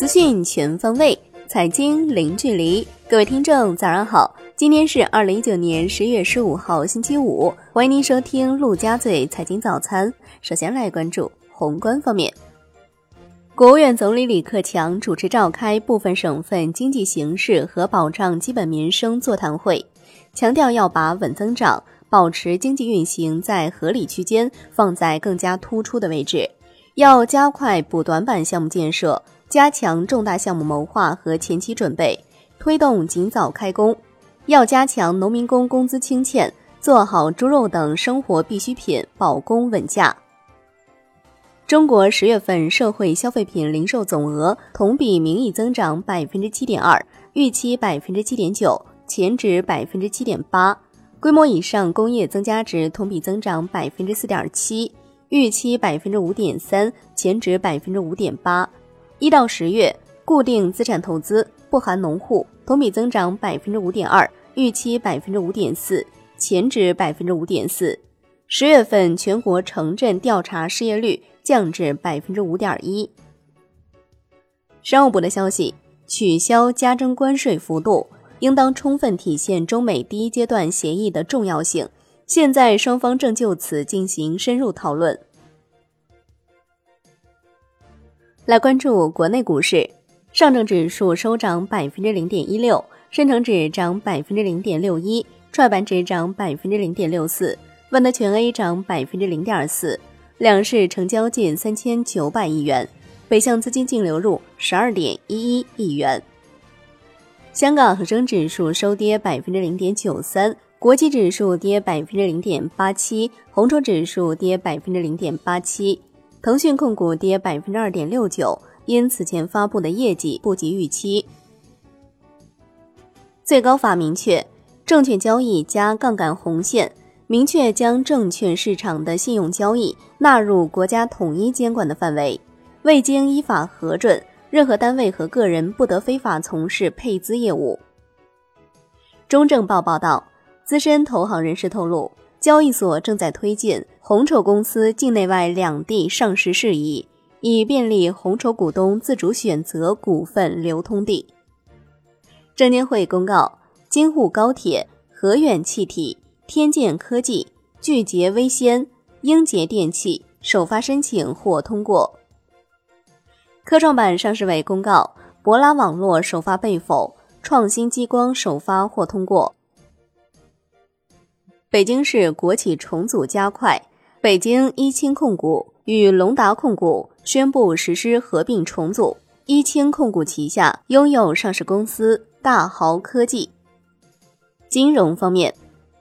资讯全方位，财经零距离。各位听众，早上好！今天是二零一九年十月十五号，星期五。欢迎您收听陆家嘴财经早餐。首先来关注宏观方面，国务院总理李克强主持召开部分省份经济形势和保障基本民生座谈会，强调要把稳增长、保持经济运行在合理区间放在更加突出的位置，要加快补短板项目建设。加强重大项目谋划和前期准备，推动尽早开工。要加强农民工工资清欠，做好猪肉等生活必需品保供稳价。中国十月份社会消费品零售总额同比名义增长百分之七点二，预期百分之七点九，前值百分之七点八。规模以上工业增加值同比增长百分之四点七，预期百分之五点三，前值百分之五点八。一到十月，固定资产投资不含农户同比增长百分之五点二，预期百分之五点四，前值百分之五点四。十月份全国城镇调查失业率降至百分之五点一。商务部的消息，取消加征关税幅度，应当充分体现中美第一阶段协议的重要性。现在双方正就此进行深入讨论。来关注国内股市，上证指数收涨百分之零点一六，深成指涨百分之零点六一，创业板指涨百分之零点六四，万德全 A 涨百分之零点四。两市成交近三千九百亿元，北向资金净流入十二点一一亿元。香港恒生指数收跌百分之零点九三，国际指数跌百分之零点八七，红筹指数跌百分之零点八七。腾讯控股跌百分之二点六九，因此前发布的业绩不及预期。最高法明确，证券交易加杠杆红线，明确将证券市场的信用交易纳入国家统一监管的范围，未经依法核准，任何单位和个人不得非法从事配资业务。中证报报道，资深投行人士透露。交易所正在推进红筹公司境内外两地上市事宜，以便利红筹股东自主选择股份流通地。证监会公告，京沪高铁、和远气体、天健科技、聚捷微先、英杰电器首发申请获通过。科创板上市委公告，博拉网络首发被否，创新激光首发获通过。北京市国企重组加快，北京一轻控股与龙达控股宣布实施合并重组。一轻控股旗下拥有上市公司大豪科技。金融方面，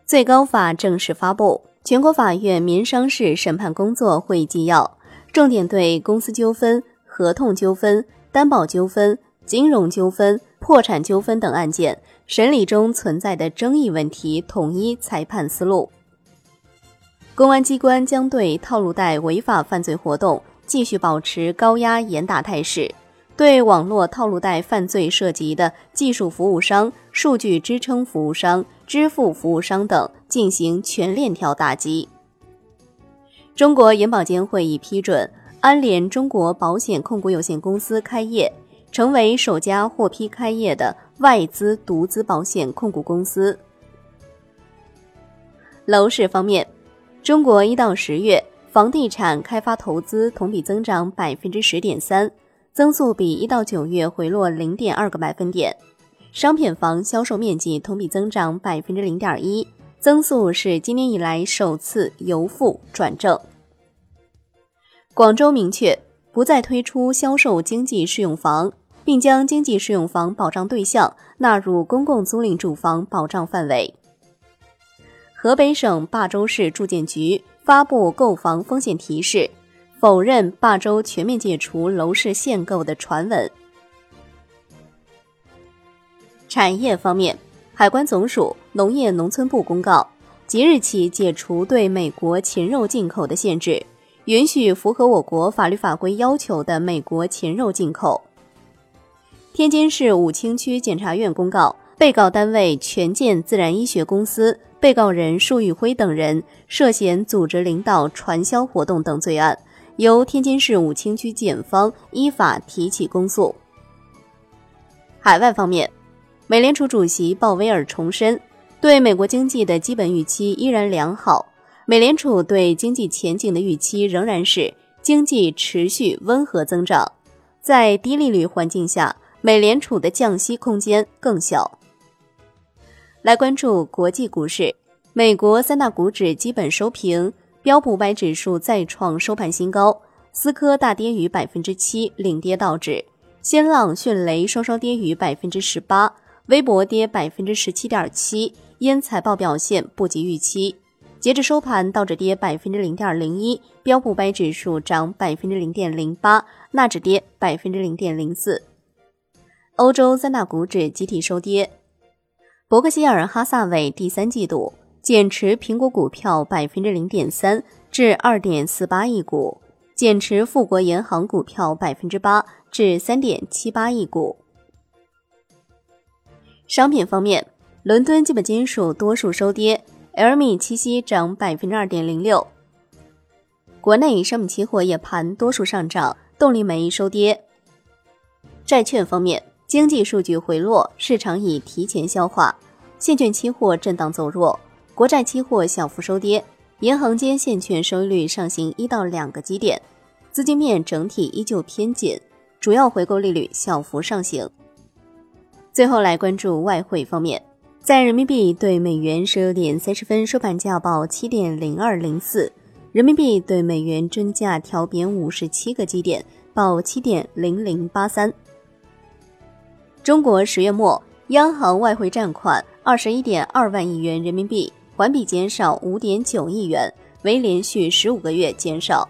最高法正式发布《全国法院民商事审判工作会议纪要》，重点对公司纠纷、合同纠纷、担保纠纷、金融纠纷、破产纠纷等案件。审理中存在的争议问题，统一裁判思路。公安机关将对套路贷违法犯罪活动继续保持高压严打态势，对网络套路贷犯罪涉及的技术服务商、数据支撑服务商、支付服务商等进行全链条打击。中国银保监会已批准安联中国保险控股有限公司开业。成为首家获批开业的外资独资保险控股公司。楼市方面，中国一到十月房地产开发投资同比增长百分之十点三，增速比一到九月回落零点二个百分点。商品房销售面积同比增长百分之零点一，增速是今年以来首次由负转正。广州明确不再推出销售经济适用房。并将经济适用房保障对象纳入公共租赁住房保障范围。河北省霸州市住建局发布购房风险提示，否认霸州全面解除楼市限购的传闻。产业方面，海关总署、农业农村部公告，即日起解除对美国禽肉进口的限制，允许符合我国法律法规要求的美国禽肉进口。天津市武清区检察院公告，被告单位权健自然医学公司被告人舒玉辉等人涉嫌组织领导传销活动等罪案，由天津市武清区检方依法提起公诉。海外方面，美联储主席鲍威尔重申，对美国经济的基本预期依然良好。美联储对经济前景的预期仍然是经济持续温和增长。在低利率环境下，美联储的降息空间更小。来关注国际股市，美国三大股指基本收平，标普五百指数再创收盘新高，思科大跌逾百分之七，领跌道指；新浪、迅雷双双跌逾百分之十八，微博跌百分之十七点七，因财报表现不及预期。截至收盘，道指跌百分之零点零一，标普五百指数涨百分之零点零八，纳指跌百分之零点零四。欧洲三大股指集体收跌。伯克希尔哈萨韦第三季度减持苹果股票百分之零点三，至二点四八亿股；减持富国银行股票百分之八，至三点七八亿股。商品方面，伦敦基本金属多数收跌，LME 七夕涨百分之二点零六。国内商品期货夜盘多数上涨，动力煤收跌。债券方面。经济数据回落，市场已提前消化。现券期货震荡走弱，国债期货小幅收跌。银行间现券收益率上行一到两个基点，资金面整体依旧偏紧，主要回购利率小幅上行。最后来关注外汇方面，在人民币对美元十六点三十分收盘价报七点零二零四，人民币对美元均价调贬五十七个基点，报七点零零八三。中国十月末央行外汇占款二十一点二万亿元人民币，环比减少五点九亿元，为连续十五个月减少。